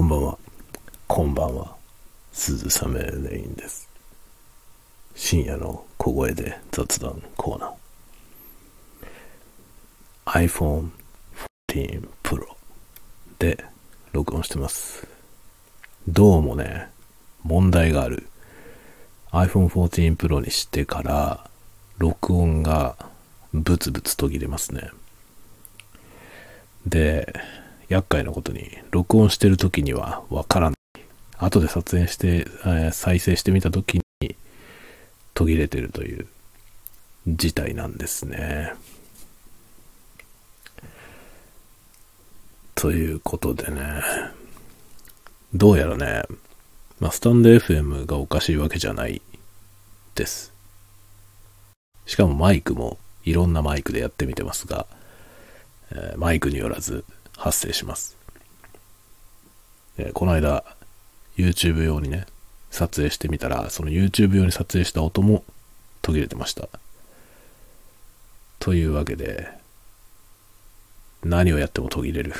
こんばんは。こんばんは。鈴雨レインです。深夜の小声で雑談コーナー。iPhone 14 Pro で録音してます。どうもね、問題がある。iPhone 14 Pro にしてから、録音がブツブツ途切れますね。で、厄介なことに、録音してる時にはわからない。後で撮影して、え再生してみた時に途切れてるという事態なんですね。ということでね、どうやらね、まあ、スタンド FM がおかしいわけじゃないです。しかもマイクもいろんなマイクでやってみてますが、えーマイクによらず発生します。えこの間、YouTube 用にね、撮影してみたら、その YouTube 用に撮影した音も途切れてました。というわけで、何をやっても途切れる。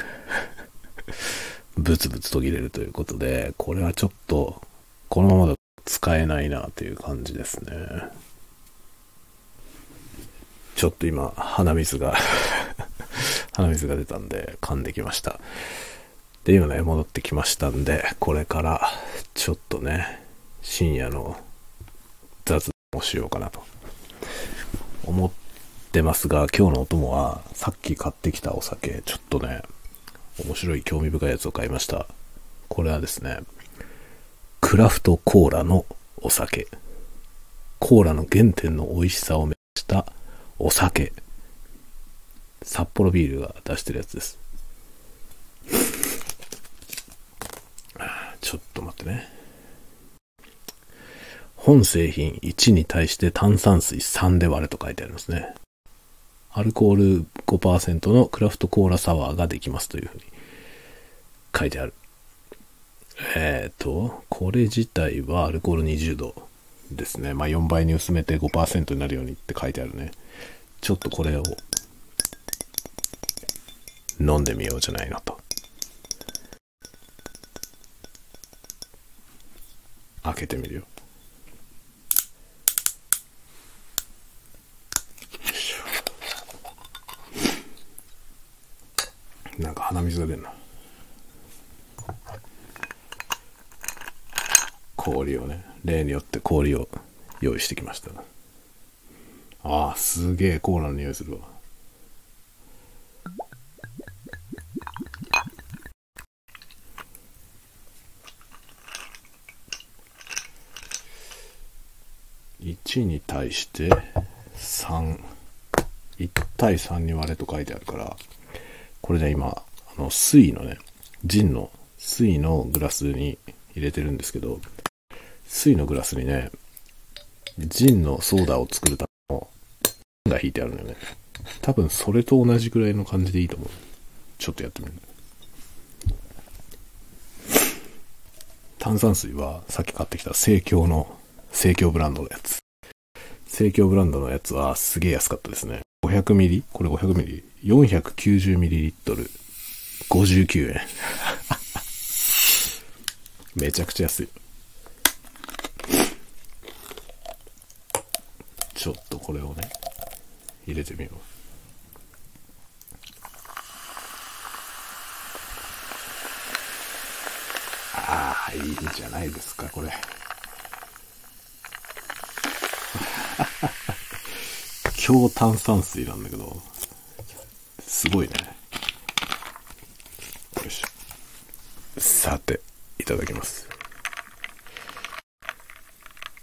ブツブツ途切れるということで、これはちょっと、このままだと使えないなという感じですね。ちょっと今、鼻水が 鼻水が出たんで噛んできました。で、今ね、戻ってきましたんで、これからちょっとね、深夜の雑談をしようかなと思ってますが、今日のお供はさっき買ってきたお酒、ちょっとね、面白い興味深いやつを買いました。これはですね、クラフトコーラのお酒。コーラの原点の美味しさを目指したお酒。札幌ビールが出してるやつです。ちょっと待ってね。本製品1に対して炭酸水3で割れと書いてありますね。アルコール5%のクラフトコーラサワーができますというふうに書いてある。えっ、と、これ自体はアルコール20度ですね。まあ4倍に薄めて5%になるようにって書いてあるね。ちょっとこれを飲んでみようじゃないのと。開けてみるよ。なんか鼻水が出るな。氷をね、例によって氷を用意してきました。ああ、すげえコーラの匂いするわ。1に対して3。1対3に割れと書いてあるから、これね、今、あの、水のね、ジンの水のグラスに入れてるんですけど、水のグラスにね、ジンのソーダを作るためのが引いてあるのよね。多分それと同じぐらいの感じでいいと思う。ちょっとやってみる。炭酸水はさっき買ってきた生協の、生協ブランドのやつ。生協ブランドのやつはすげえ安かったですね。500ミリ？これ500ミリ ?490 ミリリットル。59円。めちゃくちゃ安い。ちょっとこれをね、入れてみよう。ああ、いいんじゃないですか、これ。強炭酸水なんだけど、すごいね。よし。さて、いただきます。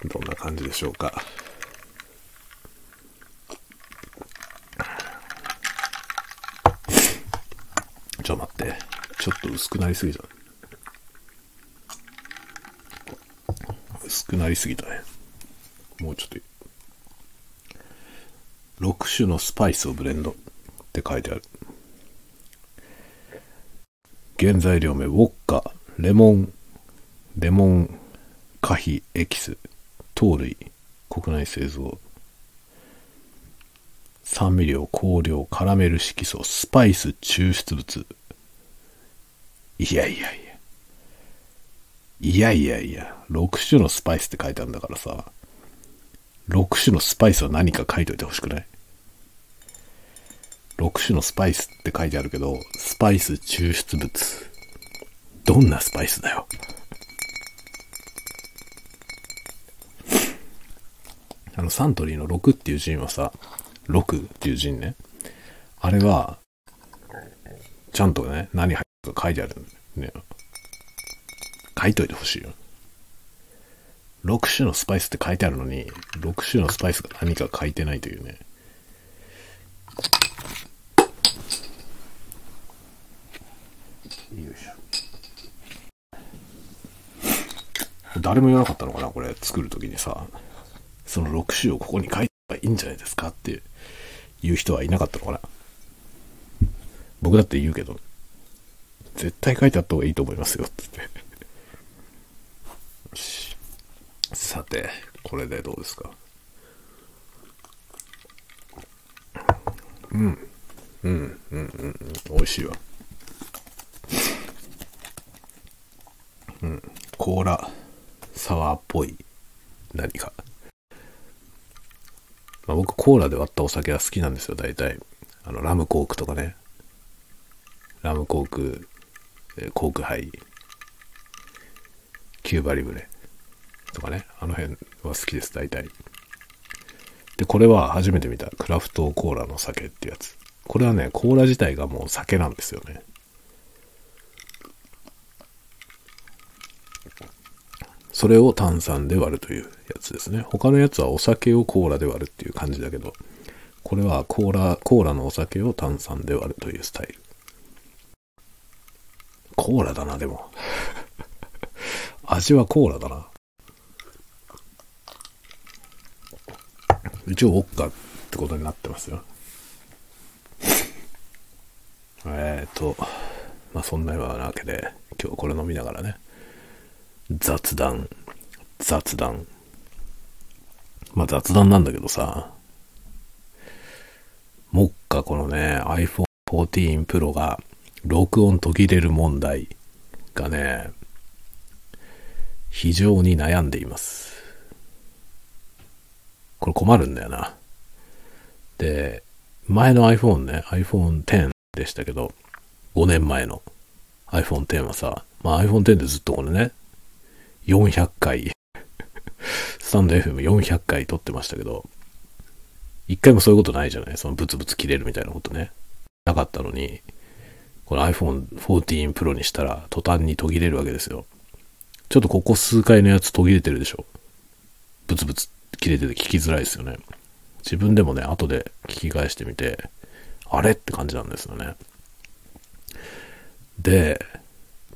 どんな感じでしょうか。ちょっと待って。ちょっと薄くなりすぎた。薄くなりすぎたね。もうちょっと。6種のスパイスをブレンドって書いてある。原材料名、ウォッカ、レモン、レモン、可否、エキス、糖類、国内製造、酸味料、香料、カラメル色素、スパイス、抽出物。いやいやいや。いやいやいや、6種のスパイスって書いてあるんだからさ、6種のスパイスは何か書いといてほしくない ?6 種のスパイスって書いてあるけど、スパイス抽出物。どんなスパイスだよ？あの、サントリーの6っていうジンはさ、6っていうジンね。あれは、ちゃんとね、何入ってるか書いてあるんだよ。ね。書いといてほしいよ。6種のスパイスって書いてあるのに、6種のスパイスが何か書いてないというね。よいしょ。誰も言わなかったのかなこれ作るときにさ、その6種をここに書いてばいいんじゃないですかっていう人はいなかったのかな僕だって言うけど、絶対書いてあった方がいいと思いますよ、つって。これでどうですか？うん。うん、うん、うん、うん。美味しいわ。うん。コーラ、サワーっぽい何か。まあ、僕、コーラで割ったお酒は好きなんですよ、大体。あの、ラムコークとかね。ラムコーク、コークハイ、キューバリブレとかね、あの辺は好きです、大体。で、これは初めて見たクラフトコーラの酒ってやつ。これはね、コーラ自体がもう酒なんですよね。それを炭酸で割るというやつですね。他のやつはお酒をコーラで割るっていう感じだけど、これはコーラ、コーラのお酒を炭酸で割るというスタイル。コーラだな、でも。味はコーラだな。一応ウォッカってことになってますよ。えっ、と、まあそんなようなわけで、今日これ飲みながらね、雑談、雑談。まあ雑談なんだけどさ、もっかこのね、iPhone 14 Pro が録音途切れる問題がね、非常に悩んでいます。これ困るんだよな。で、前の iPhone ね、iPhone X でしたけど、5年前の iPhone X はさ、まあ iPhone X でずっとこれね、400回 スタンド FM400 回撮ってましたけど、一回もそういうことないじゃない？そのブツブツ切れるみたいなことね。なかったのに、この iPhone 14 Pro にしたら途端に途切れるわけですよ。ちょっとここ数回のやつ途切れてるでしょ。ブツブツ切れてて聞きづらいですよね。自分でもね、後で聞き返してみて、あれって感じなんですよね。で、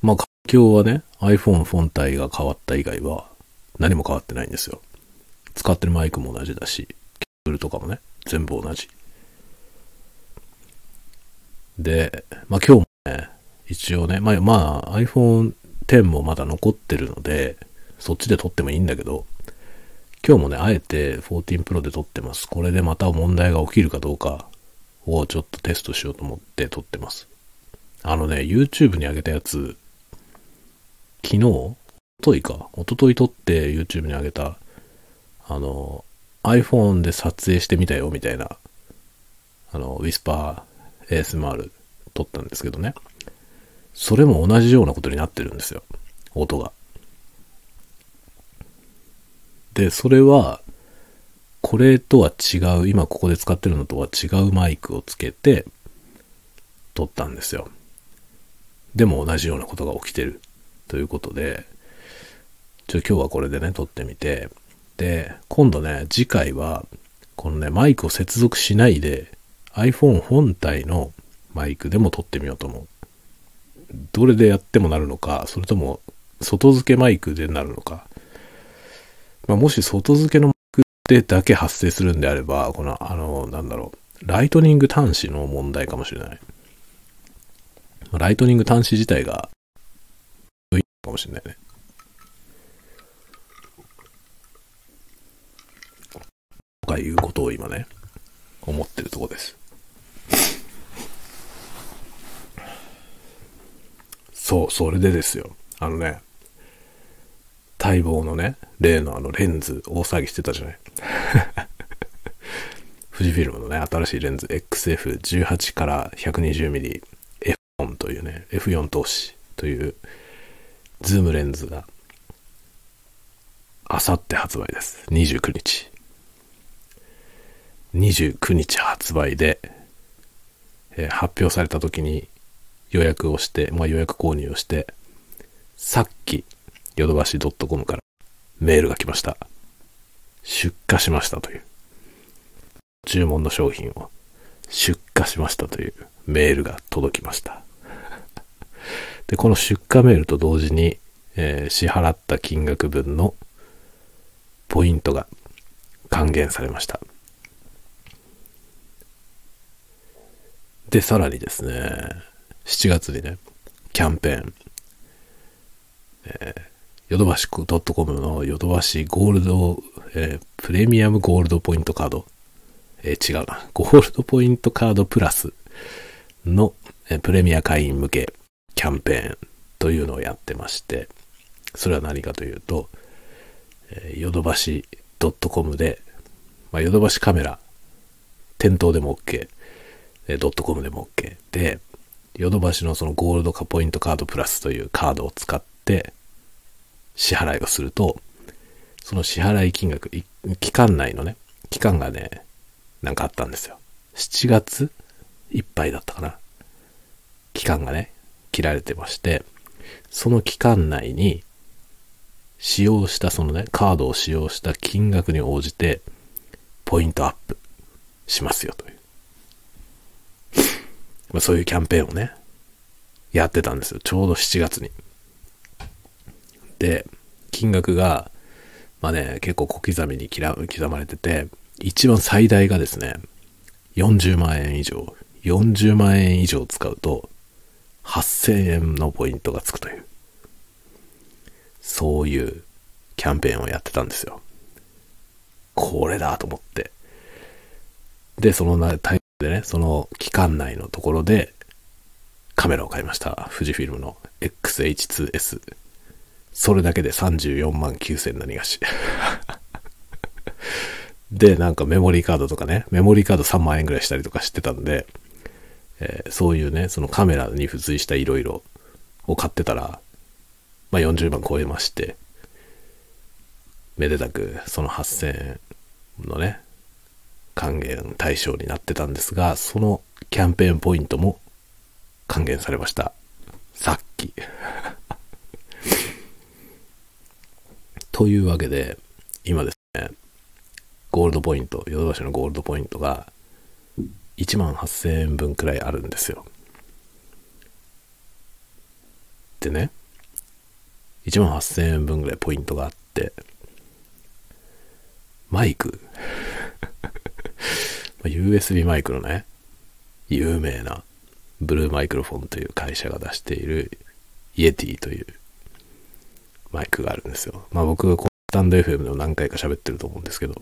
まあ環境はね、iPhone 本体が変わった以外は何も変わってないんですよ。使ってるマイクも同じだし、ケーブルとかもね、全部同じ。で、まあ今日もね、一応ね、まあ、まあ iPhone X もまだ残ってるので、そっちで撮ってもいいんだけど、今日もね、あえて14 Pro で撮ってます。これでまた問題が起きるかどうかをちょっとテストしようと思って撮ってます。あのね、YouTube に上げたやつ、昨日おといかおととい撮って YouTube に上げた、あの、iPhone で撮影してみたよみたいな、あの、ウィスパー ASMR 撮ったんですけどね。それも同じようなことになってるんですよ。音が。で、それは、これとは違う、今ここで使ってるのとは違うマイクをつけて、撮ったんですよ。でも同じようなことが起きてる。ということで、ちょ、今日はこれでね、撮ってみて、で、今度ね、次回は、このね、マイクを接続しないで、iPhone 本体のマイクでも撮ってみようと思う。どれでやってもなるのか、それとも、外付けマイクでなるのか。まあ、もし外付けのマイクでだけ発生するんであれば、この、あの、なんだろう、ライトニング端子の問題かもしれない。ライトニング端子自体が、いいかもしれないね。とかいうことを今ね、思ってるとこです。そう、それでですよ。あのね、待望のね、例のあのレンズ大騒ぎしてたじゃない。富士フィルムのね、新しいレンズ XF18 から 120mm F4 というね、F4 投資というズームレンズがあさって発売です。29日。29日発売で、えー、発表された時に予約をして、まあ、予約購入をして、さっき、ヨドバシ .com からメールが来ました。出荷しましたという。注文の商品を出荷しましたというメールが届きました。で、この出荷メールと同時に、えー、支払った金額分のポイントが還元されました。で、さらにですね、7月にね、キャンペーン、えー、ヨドバシ .com のヨドバシゴールド、えー、プレミアムゴールドポイントカード、えー、違うな、ゴールドポイントカードプラスの、えー、プレミア会員向けキャンペーンというのをやってまして、それは何かというと、え、ヨドバシ .com で、ま、ヨドバシカメラ、店頭でも OK、えー、ドットコムでも OK で、ヨドバシのそのゴールドかポイントカードプラスというカードを使って支払いをすると、その支払い金額、期間内のね、期間がね、なんかあったんですよ。7月いっぱいだったかな。期間がね、切られてまして、その期間内に使用したそのね、カードを使用した金額に応じて、ポイントアップしますよという。まあ、そういうキャンペーンをね、やってたんですよ。ちょうど7月に。で、金額が、まあね、結構小刻みに刻まれてて、一番最大がですね、40万円以上。40万円以上使うと、8000円のポイントがつくという。そういうキャンペーンをやってたんですよ。これだと思って。で、そのタイミングでね、その期間内のところでカメラを買いました。富士フィルムの XH2S。それだけで34万9000何がし。で、なんかメモリーカードとかね、メモリーカード3万円ぐらいしたりとかしてたんで、えー、そういうね、そのカメラに付随した色々を買ってたら、まあ40万超えまして、めでたくその8000円のね、還元対象になってたんですが、そのキャンペーンポイントも還元されました。さっき。というわけで、今ですね、ゴールドポイント、ヨドバシのゴールドポイントが1万8000円分くらいあるんですよ。でね、1万8000円分ぐらいポイントがあって、マイク USB マイクのね、有名な Blue Microphone という会社が出している Yeti というマイクがあるんですよ。まあ僕、スタンド FM でも何回か喋ってると思うんですけど、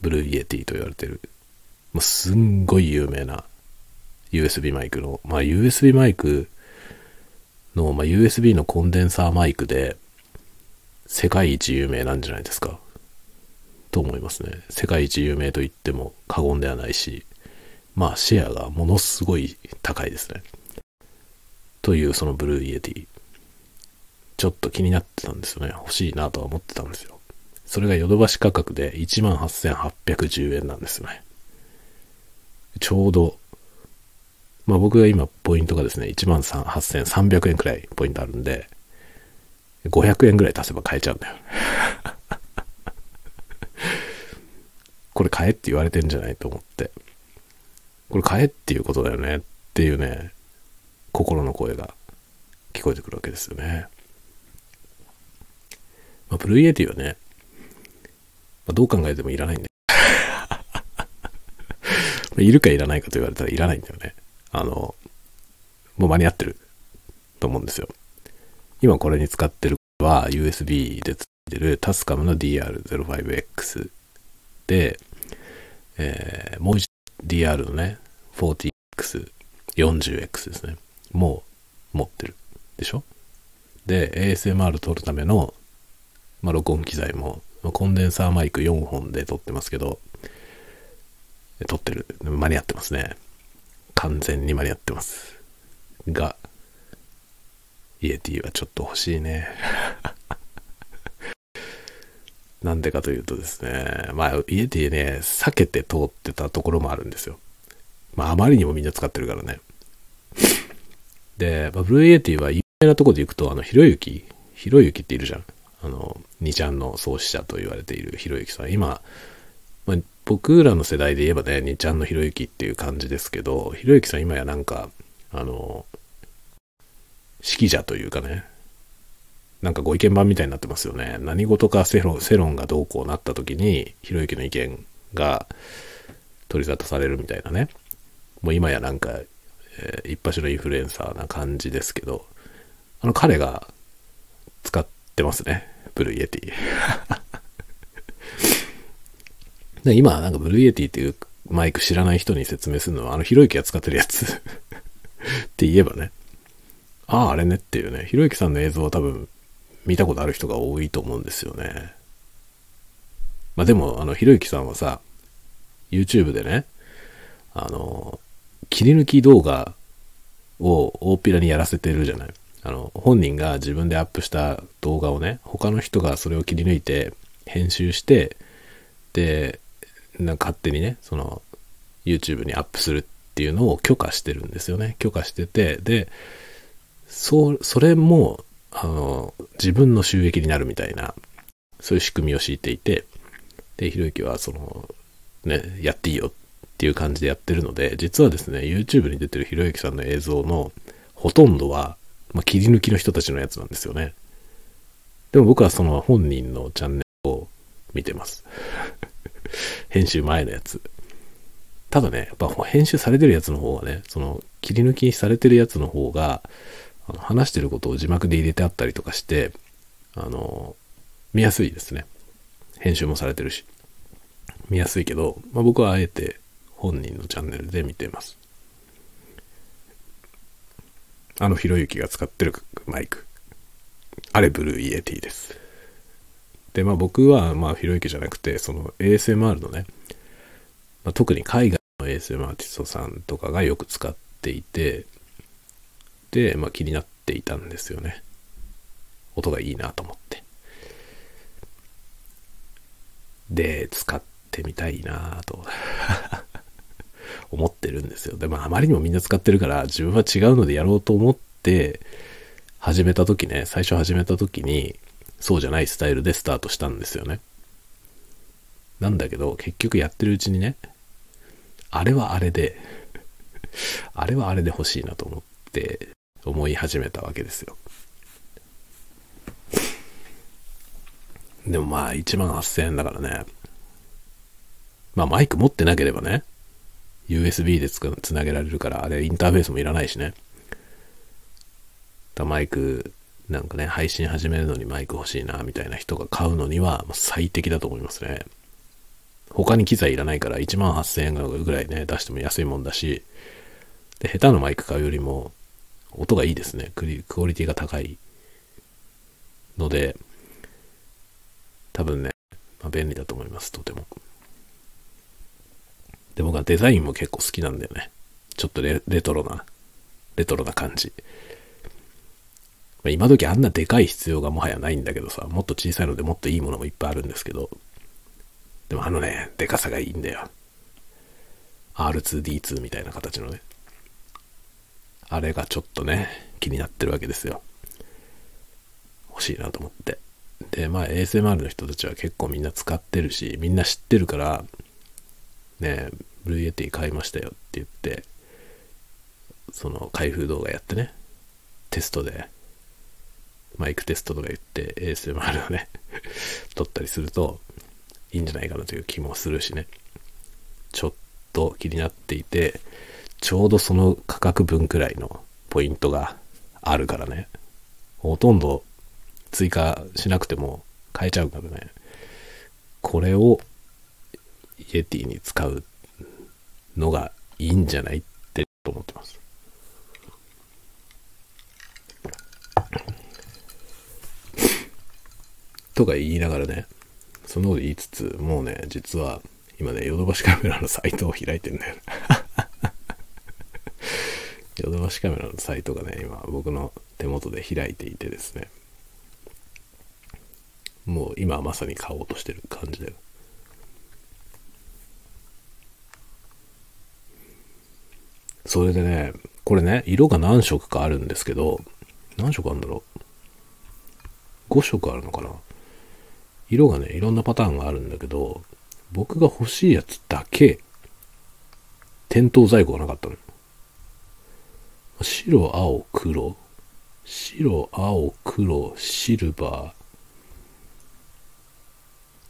Blue Yeti と言われてる、もうすんごい有名な USB マイクの、まあ USB マイクの、まあ USB のコンデンサーマイクで世界一有名なんじゃないですか。と思いますね。世界一有名と言っても過言ではないし、まあシェアがものすごい高いですね。というその Blue Yeti。ちょっと気になってたんですよね。欲しいなとは思ってたんですよ。それがヨドバシ価格で18,810円なんですよね。ちょうど、まあ僕が今ポイントがですね、18,300円くらいポイントあるんで、500円ぐらい足せば買えちゃうんだよ。これ買えって言われてんじゃないと思って。これ買えっていうことだよねっていうね、心の声が聞こえてくるわけですよね。まあ、 Blue Yeti はね、まあ、どう考えてもいらないんだよ。いるかいらないかと言われたらいらないんだよね。あの、もう間に合ってると思うんですよ。今これに使ってるは USB でついてるタスカムの DR05X で、えー、もう一 DR のね、40X、40X ですね。もう持ってるでしょ？で、ASMR 撮るためのまあ、録音機材も、まあコンデンサーマイク4本で撮ってますけど、撮ってる。間に合ってますね。完全に間に合ってます。が、 Yeti はちょっと欲しいね。なんでかというとですね、まあ、 Yeti ね、避けて通ってたところもあるんですよ。まあ、あまりにもみんな使ってるからね。で、まあ、 Blue Yeti は有名なとこで行くと、あの、ひろゆき、ひろゆきっているじゃん。あの、2ちゃんの創始者と言われているひろゆきさん。今、まあ、僕らの世代で言えばね、2ちゃんのひろゆきっていう感じですけど、ひろゆきさん今やなんか、あの、指揮者というかね、なんかご意見番みたいになってますよね。何事か世論世論がどうこうなった時に、ひろゆきの意見が取り沙汰されるみたいなね。もう今やなんか、えー一発のインフルエンサーな感じですけど、あの彼が使ってますね。 Blue Yeti。で今なんか Blue Yeti っていうマイク知らない人に説明するのは、あのひろゆきが使ってるやつって言えばね、ああ、あれねっていうね、ひろゆきさんの映像は多分見たことある人が多いと思うんですよね。まあでも、あの、ひろゆきさんはさ、YouTube でね、あの、切り抜き動画を大っぴらにやらせてるじゃない。あの、本人が自分でアップした動画をね、他の人がそれを切り抜いて、編集して、で、なんか勝手にね、その、YouTube にアップするっていうのを許可してるんですよね。許可してて、で、そう、それも、あの、自分の収益になるみたいな、そういう仕組みを敷いていて、で、ひろゆきは、その、ね、やっていいよっていう感じでやってるので、実はですね、YouTube に出てるひろゆきさんの映像のほとんどは、まあ、切り抜きの人たちのやつなんですよね。でも僕はその本人のチャンネルを見てます。編集前のやつ。ただね、やっぱ編集されてるやつの方がね、その切り抜きされてるやつの方が、あの話してることを字幕で入れてあったりとかして、あの、見やすいですね。編集もされてるし。見やすいけど、まあ、僕はあえて本人のチャンネルで見てます。あのひろゆきが使ってるマイク。あれ Blue Yeti です。で、まあ僕は、まあひろゆきじゃなくて、その ASMR のね、まあ、特に海外の ASMR アーティストさんとかがよく使っていて、で、まあ気になっていたんですよね。音がいいなと思って。で、使ってみたいなと思ってるんですよ。でもあまりにもみんな使ってるから自分は違うのでやろうと思って始めた時ね、最初始めた時にそうじゃないスタイルでスタートしたんですよね。なんだけど結局やってるうちにね、あれはあれで、あれはあれで欲しいなと思って思い始めたわけですよ。でもまあ1万8000円だからね。まあマイク持ってなければね、USB でつくつなげられるから、あれインターフェースもいらないしね。だマイク、なんかね、配信始めるのにマイク欲しいな、みたいな人が買うのには最適だと思いますね。他に機材いらないから1万8000円ぐらいね、出しても安いもんだし、で、下手なマイク買うよりも、音がいいですね。ククオリティが高いので、多分ね、まあ、便利だと思います、とても。で、僕はデザインも結構好きなんだよね。ちょっとレトロな、レトロな感じ。まあ、今時あんなでかい必要がもはやないんだけどさ、もっと小さいのでもっといいものもいっぱいあるんですけど、でもあのね、でかさがいいんだよ。R2D2 みたいな形のね。あれがちょっとね、気になってるわけですよ。欲しいなと思って。で、まあ ASMR の人たちは結構みんな使ってるし、みんな知ってるから、ね、 Blue Yeti 買いましたよって言って、その開封動画やってね、テストで、マイクテストとか言って ASMR をね、撮ったりするといいんじゃないかなという気もするしね。ちょっと気になっていて、ちょうどその価格分くらいのポイントがあるからね。ほとんど追加しなくても買えちゃうからね。これをイエティに使うのがいいんじゃないって思ってます。とか言いながらね、そんなこと言いつつ、もうね、実は、今ね、ヨドバシカメラのサイトを開いてるんだよ。ヨドバシカメラのサイトがね、今僕の手元で開いていてですね、もう今まさに買おうとしてる感じだよ。それでね、これね、色が何色かあるんですけど、何色あるんだろう ?5 色あるのかな？色がね、いろんなパターンがあるんだけど、僕が欲しいやつだけ、店頭在庫がなかったの。白、青、黒。白、青、黒、シルバ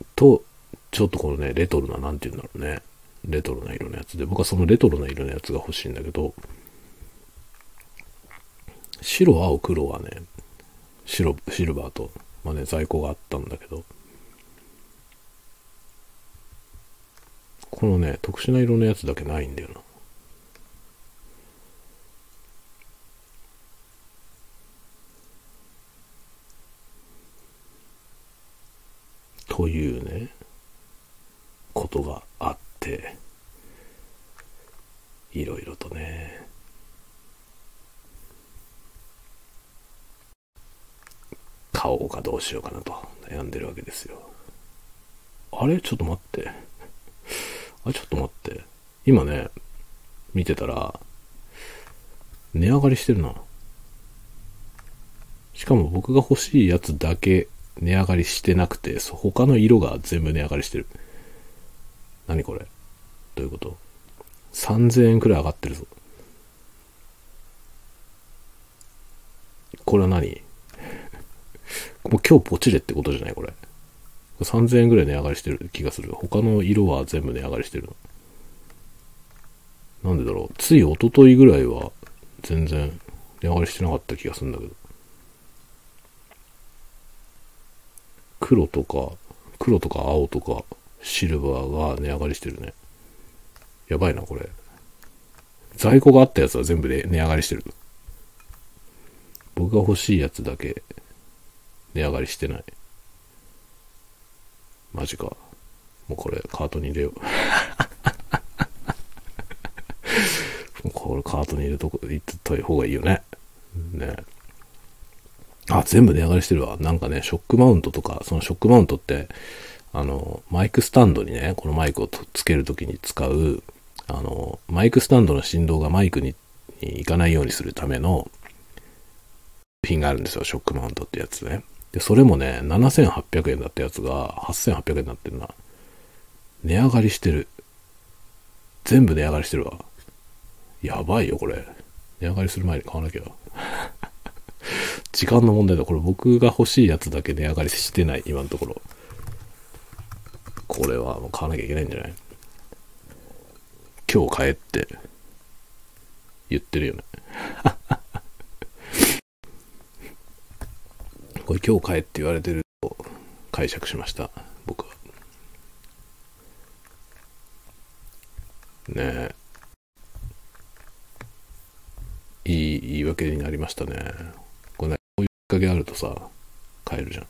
ー。と、ちょっとこのね、レトロな、なんて言うんだろうね。レトロな色のやつで、僕はそのレトロな色のやつが欲しいんだけど、白、青、黒はね、白、シルバーと、まあね、在庫があったんだけど、このね、特殊な色のやつだけないんだよな。というね、ことがあって、いろいろとね、買おうかどうしようかなと悩んでるわけですよ。あれ？ちょっと待って。あれ、ちょっと待って。今ね、見てたら、値上がりしてるな。しかも僕が欲しいやつだけ値上がりしてなくて、他の色が全部値上がりしてる。何これ？どういうこと ?3000 円くらい上がってるぞ。これは何？もう今日ポチれってことじゃないこれ。3000円ぐらい値上がりしてる気がする。他の色は全部値上がりしてるなんでだろう？つい一昨日ぐらいは全然値上がりしてなかった気がするんだけど。黒とか、黒とか青とかシルバーが値上がりしてるね。やばいな、これ。在庫があったやつは全部で値上がりしてる。僕が欲しいやつだけ値上がりしてない。マジか。もうこれカートに入れよう。これカートに入れとこ、入れた方がいいよね。ね。あ、全部値上がりしてるわ。なんかね、ショックマウントとか、そのショックマウントって、あの、マイクスタンドにね、このマイクをつけるときに使う、あの、マイクスタンドの振動がマイクに行かないようにするための品があるんですよ。ショックマウントってやつね。で、それもね、7800円だったやつが8800円になってるな。値上がりしてる。全部値上がりしてるわ。やばいよ、これ。値上がりする前に買わなきゃ。時間の問題だ。これ僕が欲しいやつだけ値上がりしてない、今のところ。これはもう買わなきゃいけないんじゃない？今日買えって言ってるよね。これ今日帰って言われてると解釈しました、僕は。ねえ。いい言い訳になりましたね。これね、こういうきっかけあるとさ、買えるじゃん。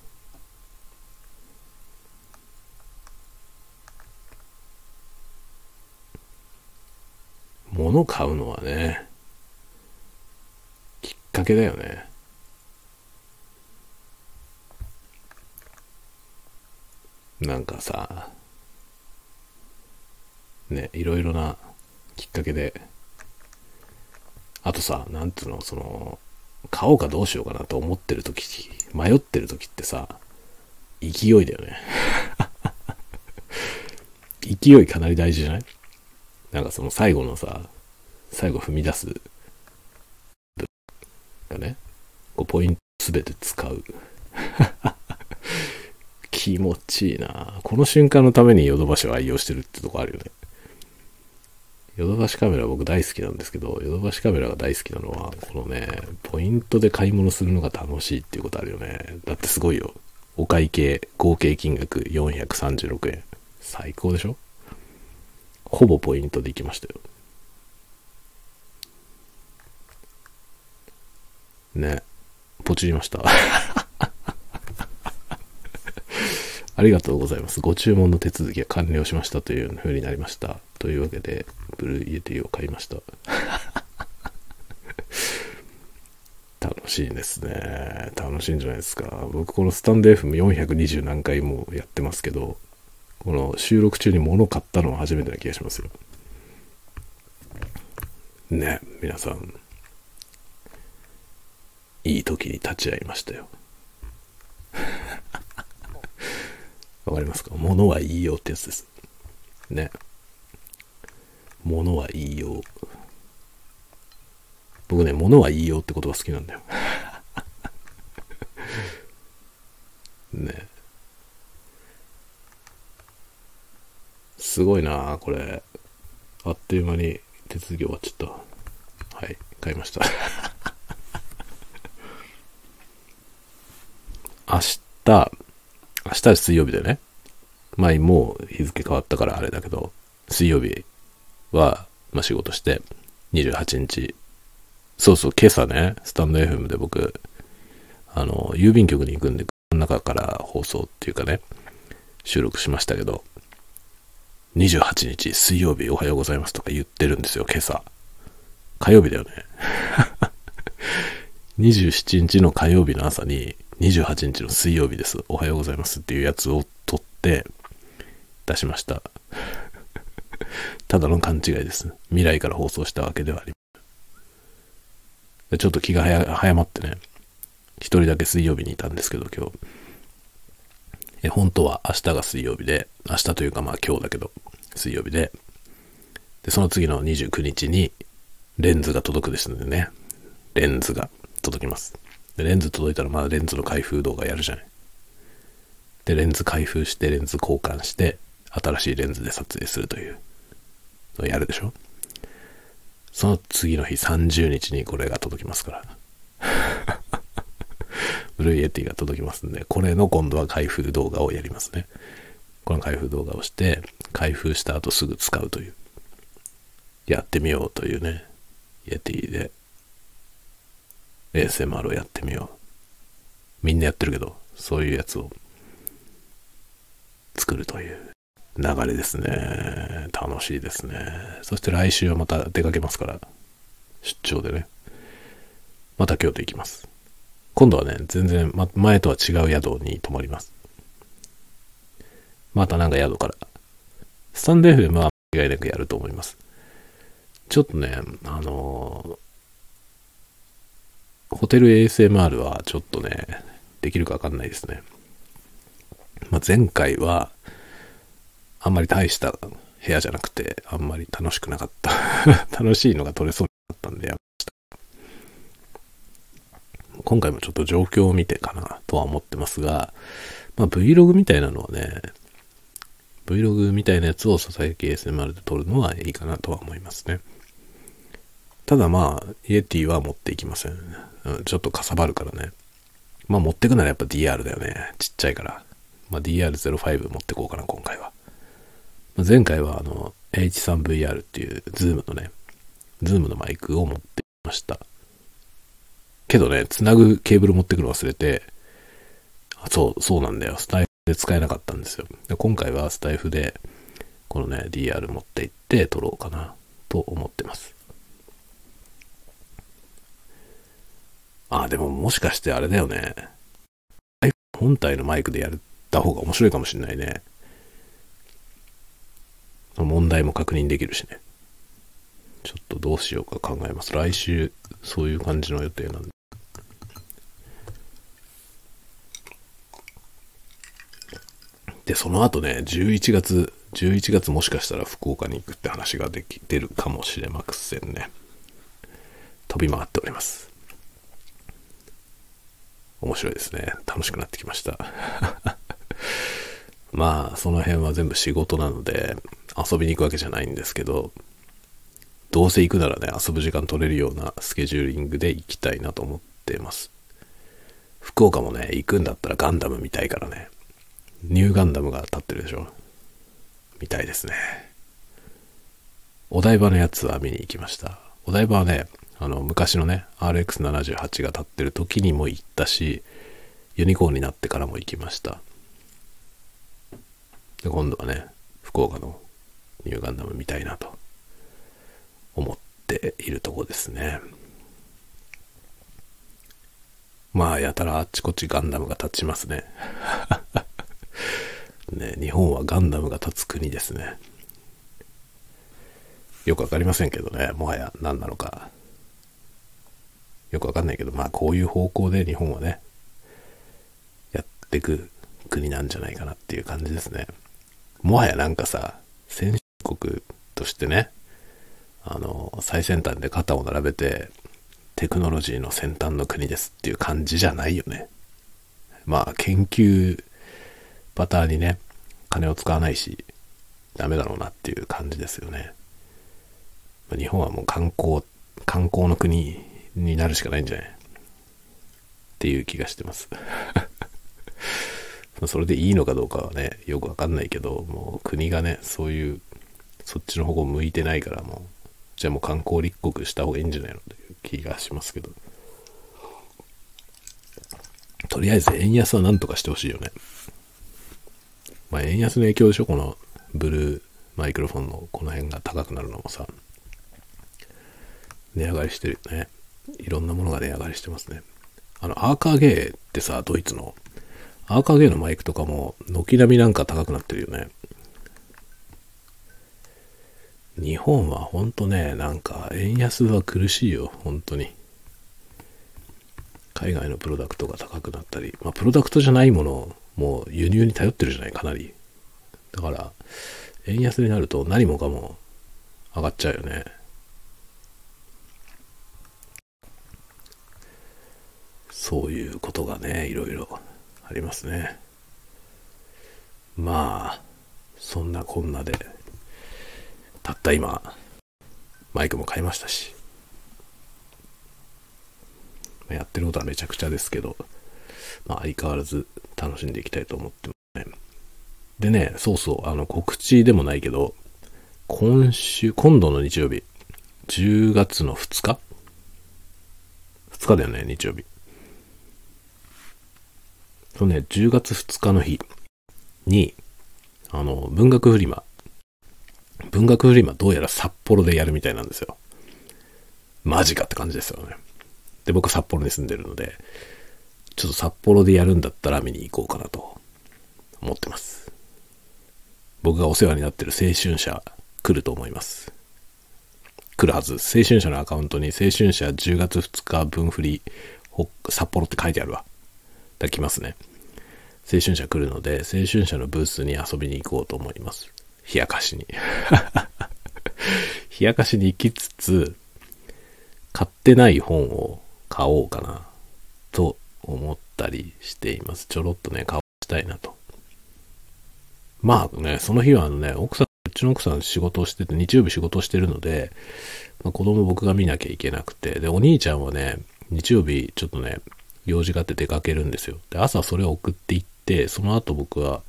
物買うのはね、きっかけだよね。なんかさ、ね、いろいろなきっかけで、あとさ、なんつうの、その、買おうかどうしようかなと思ってる時、迷ってる時ってさ、勢いだよね。勢いかなり大事じゃない？なんかその最後のさ、最後踏み出す、がね、こうポイントすべて使う。気持ちいいなこの瞬間のためにヨドバシを愛用してるってとこあるよね。ヨドバシカメラ僕大好きなんですけど、ヨドバシカメラが大好きなのは、このね、ポイントで買い物するのが楽しいっていうことあるよね。だってすごいよ。お会計、合計金額436円。最高でしょ？ほぼポイントで行きましたよ。ね。ポチりました。ありがとうございます。ご注文の手続きが完了しましたという風になりました。というわけで、 Blue Yeti を買いました。楽しいですね。楽しいんじゃないですか。僕このスタンド FM420 何回もやってますけど、この収録中に物を買ったのは初めてな気がしますよ。ね、皆さん、いい時に立ち会いましたよ。わかりますか？物はいいようってやつです。ね。物はいいよう。僕ね、物はいいようって言葉好きなんだよ。ね。すごいなこれ。あっという間に手続き終わっちゃった。はい、買いました。明日、明日は水曜日だよね。まあもう日付変わったからあれだけど、水曜日は、まあ、仕事して、28日、そうそう、今朝ね、スタンド FM で僕、あの、郵便局に行くんで、この中から放送っていうかね、収録しましたけど、28日水曜日おはようございますとか言ってるんですよ、今朝。火曜日だよね。27日の火曜日の朝に、28日の水曜日です。おはようございますっていうやつを撮って出しました。ただの勘違いです。未来から放送したわけではありません。ちょっと気が早まってね、一人だけ水曜日にいたんですけど、今日。え本当は明日が水曜日で、明日というかまあ今日だけど、水曜日で、で、その次の29日にレンズが届くですのでね、レンズが届きます。で、レンズ届いたらまあレンズの開封動画やるじゃない。で、レンズ開封して、レンズ交換して、新しいレンズで撮影するというのをやるでしょその次の日30日にこれが届きますから。Blue Yeti が届きますんで、これの今度は開封動画をやりますね。この開封動画をして、開封した後すぐ使うという。やってみようというね、 Yeti で ASMR をやってみよう。みんなやってるけど、そういうやつを作るという流れですね。楽しいですね。そして来週はまた出かけますから、出張でね。また京都行きます。今度はね、全然、ま、前とは違う宿に泊まります。またなんか宿から。スタンド FM は間違いなくやると思います。ちょっとね、あのーホテル ASMR はちょっとね、できるかわかんないですね。まあ、前回は、あんまり大した部屋じゃなくて、あんまり楽しくなかった。楽しいのが取れそうだったんでやめました。今回もちょっと状況を見てかなとは思ってますが、まあ、Vlog みたいなのはね、Vlog みたいなやつを佐々木 ASMR で撮るのはいいかなとは思いますね。ただまあ、イエティは持っていきません。ちょっとかさばるからね。まあ持ってくならやっぱ DR だよね。ちっちゃいから。まあ DR05 持ってこうかな、今回は。まあ前回はあの H3VR っていう Zoom のね、Zoom のマイクを持ってきました。けどね、つなぐケーブル持ってくるの忘れて、あそう、そうなんだよ。スタイで使えなかったんですよ。で今回はスタイフで、このね、DR 持って行って撮ろうかな、と思ってます。あ、でももしかしてあれだよね。本体のマイクでやった方が面白いかもしれないね。問題も確認できるしね。ちょっとどうしようか考えます。来週、そういう感じの予定なんで。で、その後ね、11月、11月もしかしたら福岡に行くって話ができてるかもしれませんね。飛び回っております。面白いですね。楽しくなってきました。まあ、その辺は全部仕事なので、遊びに行くわけじゃないんですけど、どうせ行くならね、遊ぶ時間取れるようなスケジューリングで行きたいなと思ってます。福岡もね、行くんだったらガンダム見たいからね。ニューガンダムが立ってるでしょ？見たいですね。お台場のやつは見に行きました。お台場はね、あの、昔のね、RX78 が立ってる時にも行ったし、ユニコーンになってからも行きました。で今度はね、福岡のニューガンダム見たいなと思っているとこですね。まあ、やたらあっちこっちガンダムが立ちますね。ね、日本はガンダムが立つ国ですね。よくわかりませんけどね、もはや何なのか。よくわかんないけど、まあこういう方向で日本はね、やってく国なんじゃないかなっていう感じですね。もはやなんかさ、先進国としてね、あの、最先端で肩を並べて、テクノロジーの先端の国ですっていう感じじゃないよね。まあ、研究パターにね、金を使わないし、ダメだろうなっていう感じですよね。日本はもう観光、観光の国になるしかないんじゃない？っていう気がしてます。それでいいのかどうかはね、よくわかんないけど、もう国がね、そういう、そっちの方向向いてないからもう、じゃあもう観光立国した方がいいんじゃないのという気がしますけど。とりあえず円安はなんとかしてほしいよね。まあ円安の影響でしょこのブルーマイクロフォンのこの辺が高くなるのもさ。値上がりしてるよね。いろんなものが値上がりしてますね。あの、アーカーゲーってさ、ドイツの。アーカーゲーのマイクとかも、軒並みなんか高くなってるよね。日本はほんとね、なんか、円安は苦しいよ、本当に。海外のプロダクトが高くなったり、まあ、プロダクトじゃないものもう輸入に頼ってるじゃない、かなり。だから、円安になると何もかも上がっちゃうよね。そういうことがね、いろいろありますね。まあ、そんなこんなで、たった今、マイクも買いましたし、やってることはめちゃくちゃですけど、まあ、相変わらず楽しんでいきたいと思ってますね。でね、そうそう、あの告知でもないけど、今週、今度の日曜日、10月の2日 ?2 日だよね、日曜日。そうね、10月2日の日に、あの、文学フリマ。文学フリマどうやら札幌でやるみたいなんですよ。マジかって感じですよね。で、僕札幌に住んでるので、ちょっと札幌でやるんだったら見に行こうかなと思ってます。僕がお世話になってる青春社来ると思います。来るはず。青春社のアカウントに青春社10月2日分振り札幌って書いてあるわ。だ来ますね。青春社来るので、青春社のブースに遊びに行こうと思います。冷やかしに。冷やかしに行きつつ、買ってない本を買おうかな、と思ったりしています。ちょろっとね、買わしたいなと。まあね、その日はあのね、奥さん、うちの奥さん仕事をしてて、日曜日仕事してるので、まあ、子供僕が見なきゃいけなくて、で、お兄ちゃんはね、日曜日ちょっとね、用事があって出かけるんですよ。で、朝それを送っていって、その後僕は、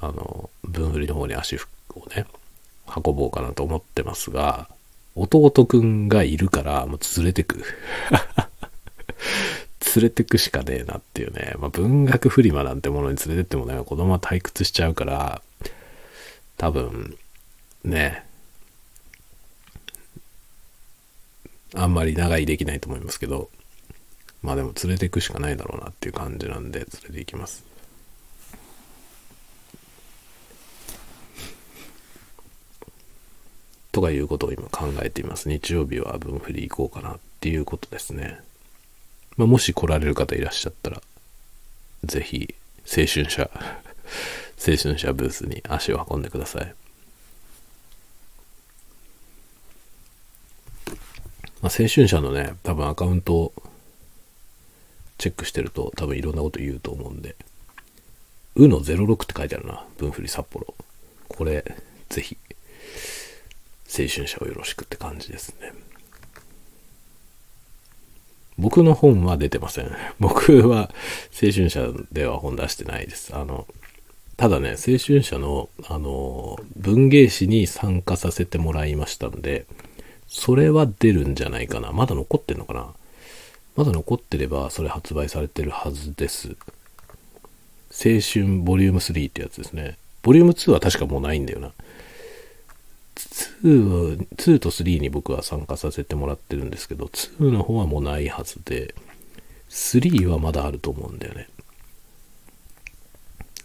あの、分振りの方に足をね、運ぼうかなと思ってますが、弟くんがいるから、もう連れてく。連れてくしかねえなっていうね。まあ、文学フリマなんてものに連れてってもね、子供は退屈しちゃうから、多分、ね、あんまり長居できないと思いますけど、まあでも連れていくしかないだろうなっていう感じなんで連れて行きます。とかいうことを今考えています。日曜日は分振り行こうかなっていうことですね。まあ、もし来られる方いらっしゃったら、ぜひ青春社、青春社 ブースに足を運んでください。まあ、青春社のね、多分アカウントをチェックしてると多分いろんなこと言うと思うんで、うの06って書いてあるな。分振り札幌。これ、ぜひ、青春者をよろしくって感じですね。僕の本は出てません。僕は青春者では本出してないです。あの、ただね、青春者の、あの、文芸誌に参加させてもらいましたんで、それは出るんじゃないかな。まだ残ってんのかなまだ残ってればそれ発売されてるはずです。青春ボリューム3ってやつですね。ボリューム2は確かもうないんだよな。2、2と3に僕は参加させてもらってるんですけど、2の方はもうないはずで、3はまだあると思うんだよね。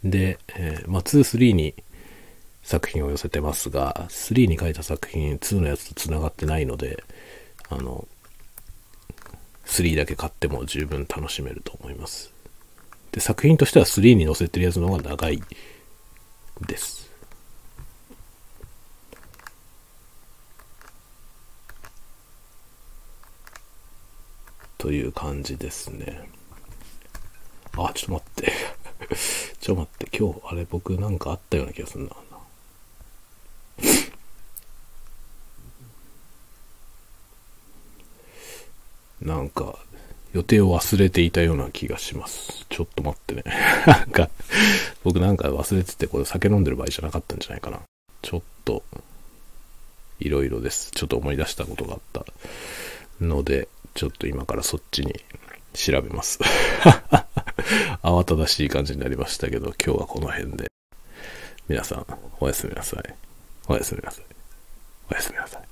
で、えー、まあ、2、3に作品を寄せてますが、3に書いた作品、2のやつと繋がってないので、あの、3だけ買っても十分楽しめると思います。で、作品としては3に載せてるやつの方が長いです。という感じですね。あ、ちょっと待って。ちょっと待って、今日、あれ僕なんかあったような気がするな。なんか、予定を忘れていたような気がします。ちょっと待ってね。なんか、僕なんか忘れてて、これ酒飲んでる場合じゃなかったんじゃないかな。ちょっと、いろいろです。ちょっと思い出したことがあったので、ちょっと今からそっちに調べます。慌ただしい感じになりましたけど、今日はこの辺で。皆さん、おやすみなさい。おやすみなさい。おやすみなさい。